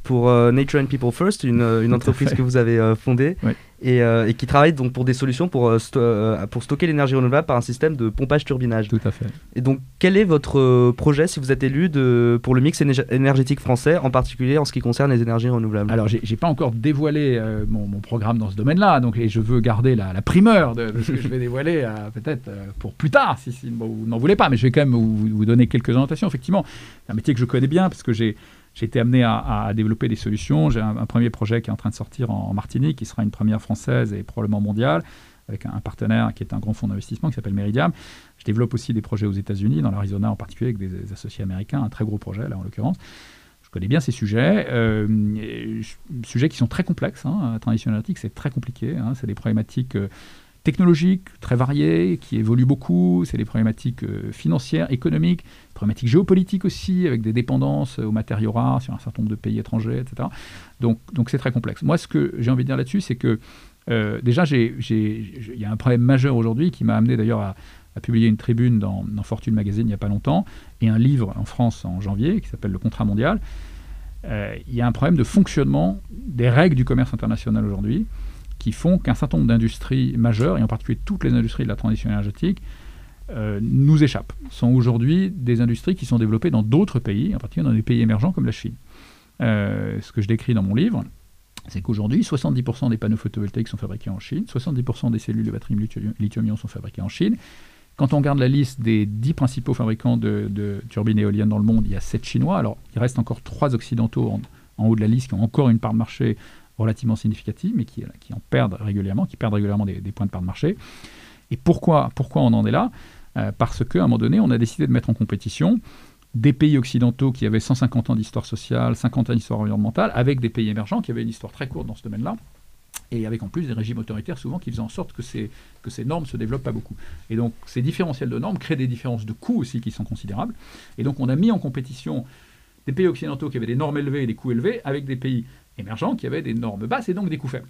pour Nature and People First, une, une entreprise que vous avez fondée. Oui. Euh, et, qui travaille donc pour des solutions pour, euh, euh, pour stocker l'énergie renouvelable par un système de pompage-turbinage. Tout à fait. Et donc, quel est votre projet si vous êtes élu de, pour le mix énergétique français, en particulier en ce qui concerne les énergies renouvelables? Alors, j'ai pas encore dévoilé mon, programme dans ce domaine-là, donc et je veux garder la, primeur de, ce que je vais dévoiler peut-être pour plus tard, si, vous n'en voulez pas, mais je vais quand même vous, vous donner quelques orientations. Effectivement, c'est un métier que je connais bien parce que j'ai j'ai été amené à, développer des solutions. J'ai un, premier projet qui est en train de sortir en, Martinique, qui sera une première française et probablement mondiale, avec un, partenaire qui est un grand fonds d'investissement qui s'appelle Meridiam. Je développe aussi des projets aux États-Unis, dans l'Arizona en particulier, avec des, associés américains, un très gros projet là en l'occurrence. Je connais bien ces sujets, euh, sujets qui sont très complexes. Hein. Transition énergétique, c'est très compliqué. Hein. C'est des problématiques euh, technologiques très variées, qui évoluent beaucoup. C'est des problématiques euh, financières, économiques, problématiques géopolitiques aussi, avec des dépendances aux matériaux rares sur un certain nombre de pays étrangers, etc. Donc, donc c'est très complexe. Moi, ce que j'ai envie de dire là-dessus, c'est que euh, déjà, il y a un problème majeur aujourd'hui qui m'a amené d'ailleurs à, publier une tribune dans, Fortune Magazine il n'y a pas longtemps et un livre en France en janvier qui s'appelle Le Contrat mondial. Euh, il y a un problème de fonctionnement des règles du commerce international aujourd'hui qui font qu'un certain nombre d'industries majeures, et en particulier toutes les industries de la transition énergétique, euh, nous échappent. sont aujourd'hui des industries qui sont développées dans d'autres pays, en particulier dans des pays émergents comme la Chine. Euh, ce que je décris dans mon livre, c'est qu'aujourd'hui, 70% des panneaux photovoltaïques sont fabriqués en Chine, 70% des cellules de batterie lithium-ion sont fabriquées en Chine. Quand on regarde la liste des 10 principaux fabricants de, turbines éoliennes dans le monde, il y a 7 Chinois. Alors, il reste encore 3 occidentaux en, haut de la liste qui ont encore une part de marché relativement significative, mais qui, en perdent régulièrement, qui perdent régulièrement des, points de part de marché. Et pourquoi, on en est là? Parce qu'à un moment donné, on a décidé de mettre en compétition des pays occidentaux qui avaient 150 ans d'histoire sociale, 50 ans d'histoire environnementale, avec des pays émergents qui avaient une histoire très courte dans ce domaine-là, et avec en plus des régimes autoritaires souvent qui faisaient en sorte que ces, que ces normes se développent pas beaucoup. Et donc ces différentiels de normes créent des différences de coûts aussi qui sont considérables. Et donc on a mis en compétition des pays occidentaux qui avaient des normes élevées et des coûts élevés avec des pays émergents qui avaient des normes basses et donc des coûts faibles.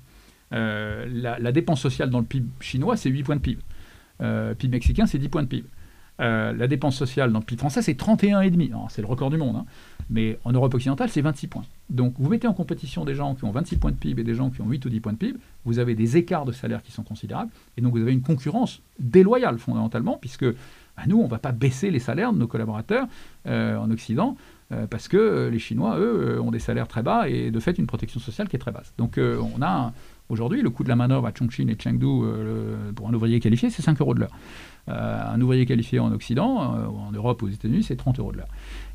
Euh, la, dépense sociale dans le PIB chinois, c'est 8 points de PIB. Euh, PIB mexicain, c'est 10 points de PIB. Euh, la dépense sociale dans le PIB français, c'est 31,5. C'est le record du monde. Hein. Mais en Europe occidentale, c'est 26 points. Donc vous mettez en compétition des gens qui ont 26 points de PIB et des gens qui ont 8 ou 10 points de PIB, vous avez des écarts de salaire qui sont considérables. Et donc vous avez une concurrence déloyale fondamentalement, puisque bah, nous, on ne va pas baisser les salaires de nos collaborateurs euh, en Occident. Euh, parce que les Chinois, eux, ont des salaires très bas et de fait une protection sociale qui est très basse. Donc on a aujourd'hui le coût de la manœuvre à Chongqing et Chengdu pour un ouvrier qualifié, c'est 5 euros de l'heure. Euh, un ouvrier qualifié en Occident, euh, en Europe, aux États-Unis, c'est 30 euros de l'heure.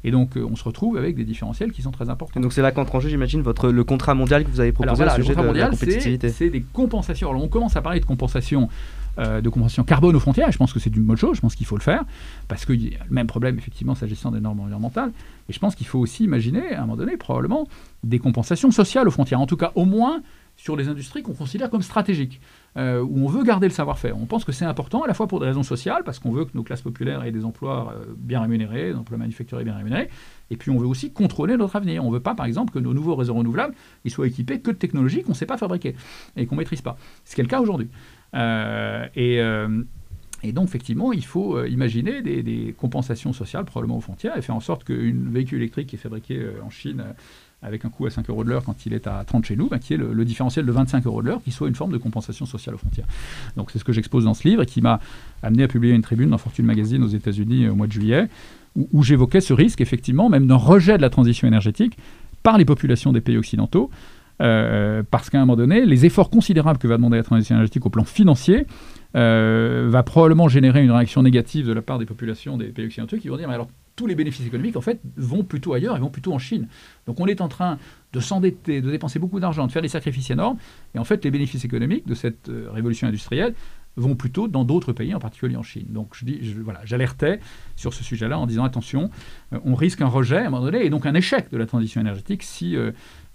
Et donc, euh, on se retrouve avec des différentiels qui sont très importants. Et donc, c'est là qu'entre en jeu, j'imagine, votre, le contrat mondial que vous avez proposé Alors, sujet de, la compétitivité. C'est des compensations. Alors, on commence à parler de compensation. De compensation carbone aux frontières, je pense que c'est une bonne chose, je pense qu'il faut le faire, parce qu'il y a le même problème, effectivement, s'agissant des normes environnementales, et je pense qu'il faut aussi imaginer, à un moment donné, probablement, des compensations sociales aux frontières, en tout cas, au moins, sur les industries qu'on considère comme stratégiques, euh, où on veut garder le savoir-faire. On pense que c'est important à la fois pour des raisons sociales, parce qu'on veut que nos classes populaires aient des emplois euh, bien rémunérés, des emplois manufacturiers bien rémunérés, et puis on veut aussi contrôler notre avenir. On ne veut pas, par exemple, que nos nouveaux réseaux renouvelables ils soient équipés que de technologies qu'on ne sait pas fabriquer et qu'on ne maîtrise pas. Ce qui est le cas aujourd'hui. Euh, et, et, donc, effectivement, il faut imaginer des, compensations sociales, probablement aux frontières, et faire en sorte qu'un véhicule électrique qui est fabriqué en Chine avec un coût à 5 euros de l'heure quand il est à 30 chez nous, bah, qui est le, différentiel de 25 euros de l'heure, qui soit une forme de compensation sociale aux frontières. Donc c'est ce que j'expose dans ce livre et qui m'a amené à publier une tribune dans Fortune Magazine aux États-Unis euh, au mois de juillet, où, j'évoquais ce risque, effectivement, même d'un rejet de la transition énergétique par les populations des pays occidentaux, euh, parce qu'à un moment donné, les efforts considérables que va demander la transition énergétique au plan financier euh, va probablement générer une réaction négative de la part des populations des pays occidentaux qui vont dire mais alors tous les bénéfices économiques, en fait, vont plutôt ailleurs, ils vont plutôt en Chine. Donc on est en train de s'endetter, de dépenser beaucoup d'argent, de faire des sacrifices énormes, et en fait, les bénéfices économiques de cette euh, révolution industrielle vont plutôt dans d'autres pays, en particulier en Chine. Donc je dis, voilà, j'alertais sur ce sujet-là en disant attention, euh, on risque un rejet à un moment donné et donc un échec de la transition énergétique si, euh,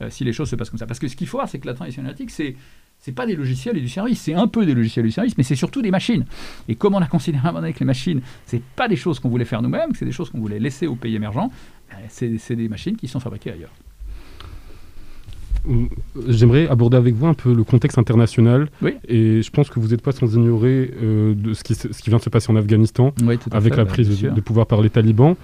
si les choses se passent comme ça. Parce que ce qu'il faut voir, c'est que la transition énergétique, c'est c'est pas des logiciels et du service, c'est un peu des logiciels et du service, mais c'est surtout des machines. Et comme on a considéré à un moment donné que les machines, c'est pas des choses qu'on voulait faire nous-mêmes, c'est des choses qu'on voulait laisser aux pays émergents, ben, c'est des machines qui sont fabriquées ailleurs. Hum, j'aimerais aborder avec vous un peu le contexte international. Oui. Et je pense que vous n'êtes pas sans ignorer euh, de ce qui, ce qui, vient de se passer en Afghanistan avec la prise de, de, pouvoir par les talibans.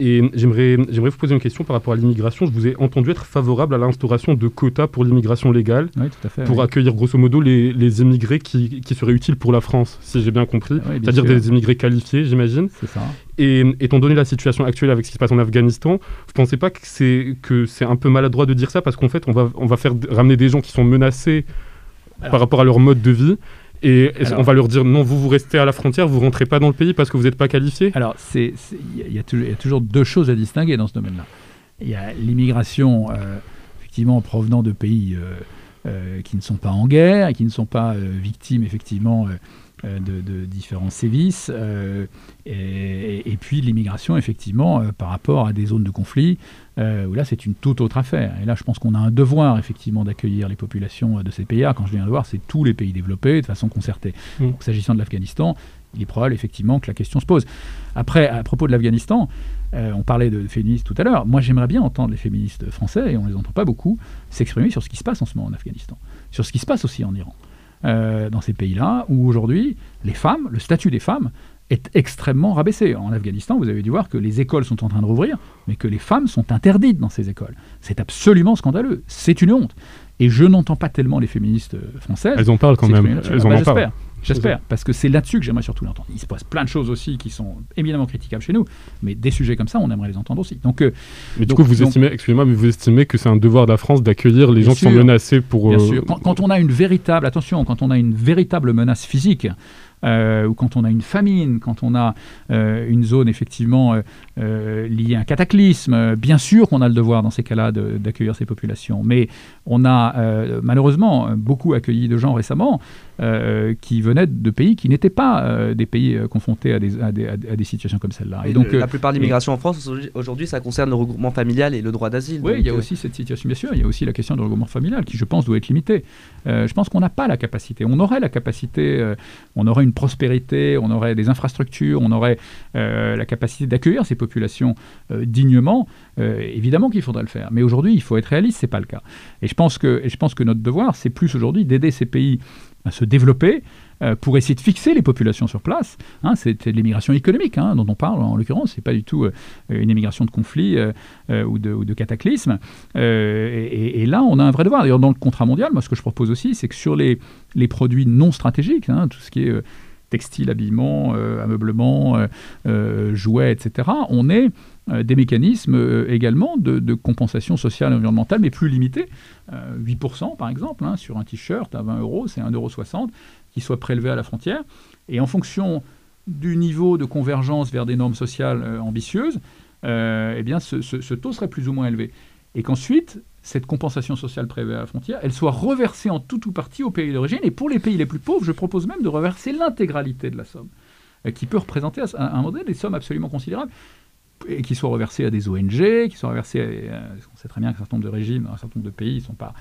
Et j'aimerais, j'aimerais vous poser une question par rapport à l'immigration. Je vous ai entendu être favorable à l'instauration de quotas pour l'immigration légale, pour accueillir grosso modo les, les immigrés qui, qui, seraient utiles pour la France, si j'ai bien compris. C'est-à-dire des immigrés qualifiés, j'imagine. Et étant donné la situation actuelle avec ce qui se passe en Afghanistan, vous ne pensez pas que c'est, que c'est un peu maladroit de dire ça? Parce qu'en fait, on va, on va faire ramener des gens qui sont menacés par rapport à leur mode de vie et on va leur dire non, vous vous restez à la frontière, vous rentrez pas dans le pays parce que vous n'êtes pas qualifié? Alors, il y, a toujours deux choses à distinguer dans ce domaine-là. Il y a l'immigration, euh, effectivement, provenant de pays euh, euh, qui ne sont pas en guerre et qui ne sont pas victimes, effectivement, euh, de, différents sévices, euh, et, puis l'immigration, effectivement, euh, par rapport à des zones de conflit, où là, c'est une toute autre affaire. Et là, je pense qu'on a un devoir, effectivement, d'accueillir les populations de ces pays-là. Quand je viens de voir, c'est tous les pays développés de façon concertée. Mmh. S'agissant de l'Afghanistan, il est probable, effectivement, que la question se pose. Après, à propos de l'Afghanistan, on parlait de féministes tout à l'heure. Moi, j'aimerais bien entendre les féministes français, et on ne les entend pas beaucoup, s'exprimer sur ce qui se passe en ce moment en Afghanistan, sur ce qui se passe aussi en Iran. Euh, dans ces pays-là, où aujourd'hui, les femmes, le statut des femmes est extrêmement rabaissé. En Afghanistan, vous avez dû voir que les écoles sont en train de rouvrir, mais que les femmes sont interdites dans ces écoles. C'est absolument scandaleux. C'est une honte. Et je n'entends pas tellement les féministes françaises. Elles en parlent quand même. Elles en, bah, parlent. J'espère, parce que c'est là-dessus que j'aimerais surtout l'entendre. Il se passe plein de choses aussi qui sont éminemment critiquables chez nous, mais des sujets comme ça, on aimerait les entendre aussi. Donc, euh, mais du coup, vous estimez, excusez-moi, mais vous estimez que c'est un devoir de la France d'accueillir les gens qui sont menacés pour. Bien euh, sûr. Quand, on a une véritable, attention, quand on a une véritable menace physique, ou quand on a une famine, quand on a une zone effectivement liée à un cataclysme, bien sûr qu'on a le devoir dans ces cas-là d'accueillir ces populations. Mais on a malheureusement beaucoup accueilli de gens récemment qui venaient de pays qui n'étaient pas des pays confrontés à des, à des, situations comme celle-là. Et, donc, la plupart de l'immigration en France aujourd'hui, ça concerne le regroupement familial et le droit d'asile. Oui, il y a aussi cette situation, bien sûr. Il y a aussi la question du regroupement familial qui, je pense, doit être limitée. je pense qu'on n'a pas la capacité. On aurait la capacité, on aurait une prospérité, on aurait des infrastructures, on aurait la capacité d'accueillir ces populations dignement. évidemment qu'il faudrait le faire. Mais aujourd'hui, il faut être réaliste, c'est pas le cas. Et je pense que, et je pense que notre devoir, c'est plus aujourd'hui d'aider ces pays à se développer, euh, pour essayer de fixer les populations sur place. Hein, c'est l'immigration économique hein, dont on parle en l'occurrence, c'est pas du tout euh, une immigration de conflit euh, ou, de, cataclysme. Et, là, on a un vrai devoir. D'ailleurs, dans le contrat mondial, moi, ce que je propose aussi, c'est que sur les, les produits non stratégiques, hein, tout ce qui est textile, habillement, ameublement, jouets, etc., on est des mécanismes également de, compensation sociale et environnementale, mais plus limités. 8% par exemple, sur un t-shirt à 20 euros, c'est 1,60 euros qui soit prélevé à la frontière. Et en fonction du niveau de convergence vers des normes sociales euh, ambitieuses, euh, eh bien ce, taux serait plus ou moins élevé. Et qu'ensuite, cette compensation sociale prélevée à la frontière, elle soit reversée en tout ou partie aux pays d'origine. Et pour les pays les plus pauvres, je propose même de reverser l'intégralité de la somme, euh, qui peut représenter à un moment donné des sommes absolument considérables et qui soit reversées à des ONG, qui soient reversées à, on sait très bien qu'un certain nombre de régimes, un certain nombre de pays ne sont pas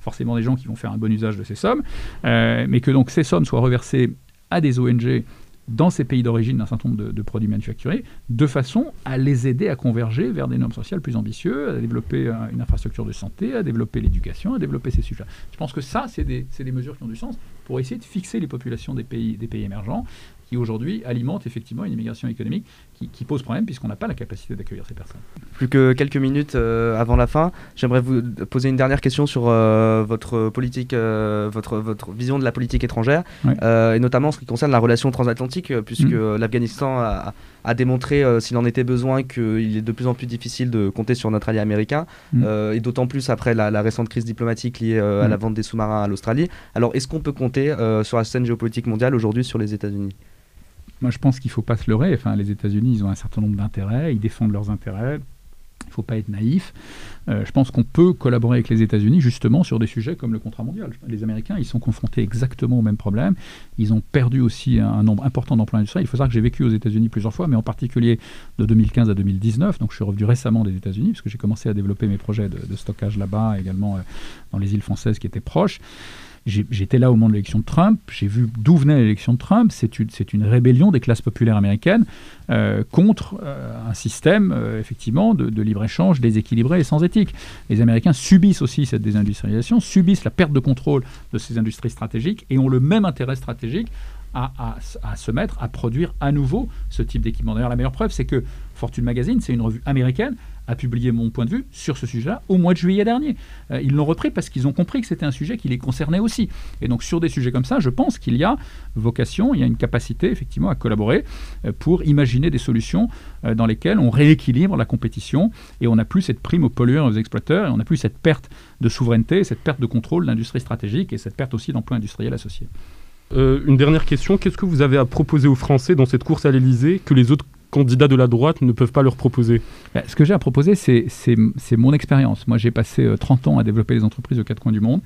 forcément des gens qui vont faire un bon usage de ces sommes, euh, mais que donc ces sommes soient reversées à des ONG dans ces pays d'origine d'un certain nombre de, produits manufacturés, de façon à les aider à converger vers des normes sociales plus ambitieuses, à développer euh, une infrastructure de santé, à développer l'éducation, à développer ces sujets. Je pense que ça, c'est des, mesures qui ont du sens pour essayer de fixer les populations des pays, émergents qui aujourd'hui alimente effectivement une immigration économique qui, pose problème puisqu'on n'a pas la capacité d'accueillir ces personnes. Plus que quelques minutes euh, avant la fin, j'aimerais vous poser une dernière question sur euh, votre politique, euh, votre, votre vision de la politique étrangère, et notamment en ce qui concerne la relation transatlantique, puisque mm. l'Afghanistan a, démontré, s'il en était besoin, qu'il est de plus en plus difficile de compter sur notre allié américain, mm. et d'autant plus après la, récente crise diplomatique liée à mm. la vente des sous-marins à l'Australie. Alors, est-ce qu'on peut compter sur la scène géopolitique mondiale aujourd'hui sur les États-Unis? Moi, je pense qu'il ne faut pas se leurrer. Les États-Unis, ils ont un certain nombre d'intérêts, ils défendent leurs intérêts. Il ne faut pas être naïf. Euh, je pense qu'on peut collaborer avec les États-Unis justement sur des sujets comme le contrat mondial. Les Américains, ils sont confrontés exactement au même problème. Ils ont perdu aussi un, nombre important d'emplois industriels. Il faut savoir que j'ai vécu aux États-Unis plusieurs fois, mais en particulier de 2015 à 2019. Donc je suis revenu récemment des États-Unis parce que j'ai commencé à développer mes projets de, de stockage là-bas, également euh, dans les îles françaises qui étaient proches. J'étais là au moment de l'élection de Trump, j'ai vu d'où venait l'élection de Trump. C'est une, rébellion des classes populaires américaines euh, contre euh, un système, euh, effectivement, de, libre-échange déséquilibré et sans éthique. Les Américains subissent aussi cette désindustrialisation, subissent la perte de contrôle de ces industries stratégiques et ont le même intérêt stratégique à, à, à, se mettre à produire à nouveau ce type d'équipement. D'ailleurs, la meilleure preuve, c'est que Fortune Magazine, c'est une revue américaine, a publié mon point de vue sur ce sujet-là au mois de juillet dernier. Euh, ils l'ont repris parce qu'ils ont compris que c'était un sujet qui les concernait aussi. Et donc sur des sujets comme ça, je pense qu'il y a vocation, il y a une capacité effectivement à collaborer euh, pour imaginer des solutions euh, dans lesquelles on rééquilibre la compétition et on n'a plus cette prime aux pollueurs et aux exploiteurs et on n'a plus cette perte de souveraineté, cette perte de contrôle de l'industrie stratégique et cette perte aussi d'emplois industriels associés. une dernière question, qu'est-ce que vous avez à proposer aux Français dans cette course à l'Elysée que les autres candidats de la droite ne peuvent pas leur proposer bah, Ce que j'ai à proposer, c'est mon expérience. Moi, j'ai passé 30 euh, ans à développer les entreprises aux quatre coins du monde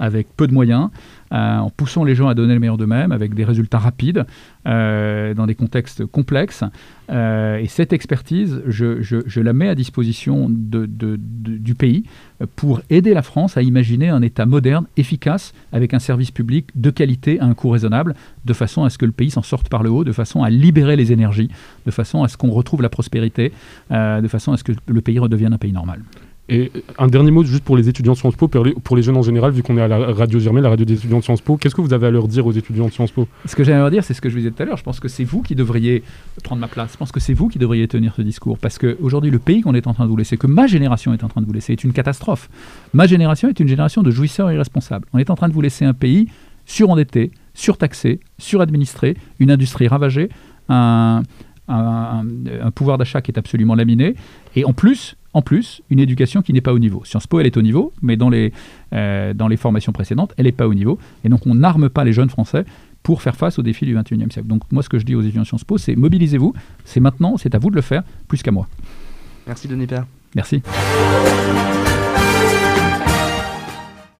avec peu de moyens, euh, en poussant les gens à donner le meilleur d'eux-mêmes, avec des résultats rapides, euh, dans des contextes complexes. Euh, et cette expertise, je, la mets à disposition du pays pour aider la France à imaginer un État moderne, efficace, avec un service public de qualité à un coût raisonnable, de façon à ce que le pays s'en sorte par le haut, de façon à libérer les énergies, de façon à ce qu'on retrouve la prospérité, de façon à ce que le pays redevienne un pays normal. Et un dernier mot juste pour les étudiants de Sciences Po, pour les, jeunes en général, vu qu'on est à la radio Germain, la radio des étudiants de Sciences Po, qu'est-ce que vous avez à leur dire aux étudiants de Sciences Po? Ce que j'ai à leur dire, c'est ce que je vous disais tout à l'heure. Je pense que c'est vous qui devriez prendre ma place. Je pense que c'est vous qui devriez tenir ce discours. Parce qu'aujourd'hui, le pays qu'on est en train de vous laisser, que ma génération est en train de vous laisser, est une catastrophe. Ma génération est une génération de jouisseurs irresponsables. On est en train de vous laisser un pays surendetté, surtaxé, suradministré, une industrie ravagée, un, un pouvoir d'achat qui est absolument laminé. Et en plus, en plus une éducation qui n'est pas au niveau. Sciences Po, elle est au niveau, mais dans les, euh, formations précédentes, elle n'est pas au niveau. Et donc, on n'arme pas les jeunes Français pour faire face aux défis du 21e siècle. Donc, moi, ce que je dis aux étudiants Sciences Po, c'est mobilisez-vous, c'est maintenant, c'est à vous de le faire, plus qu'à moi. Merci, Denis Père. Merci.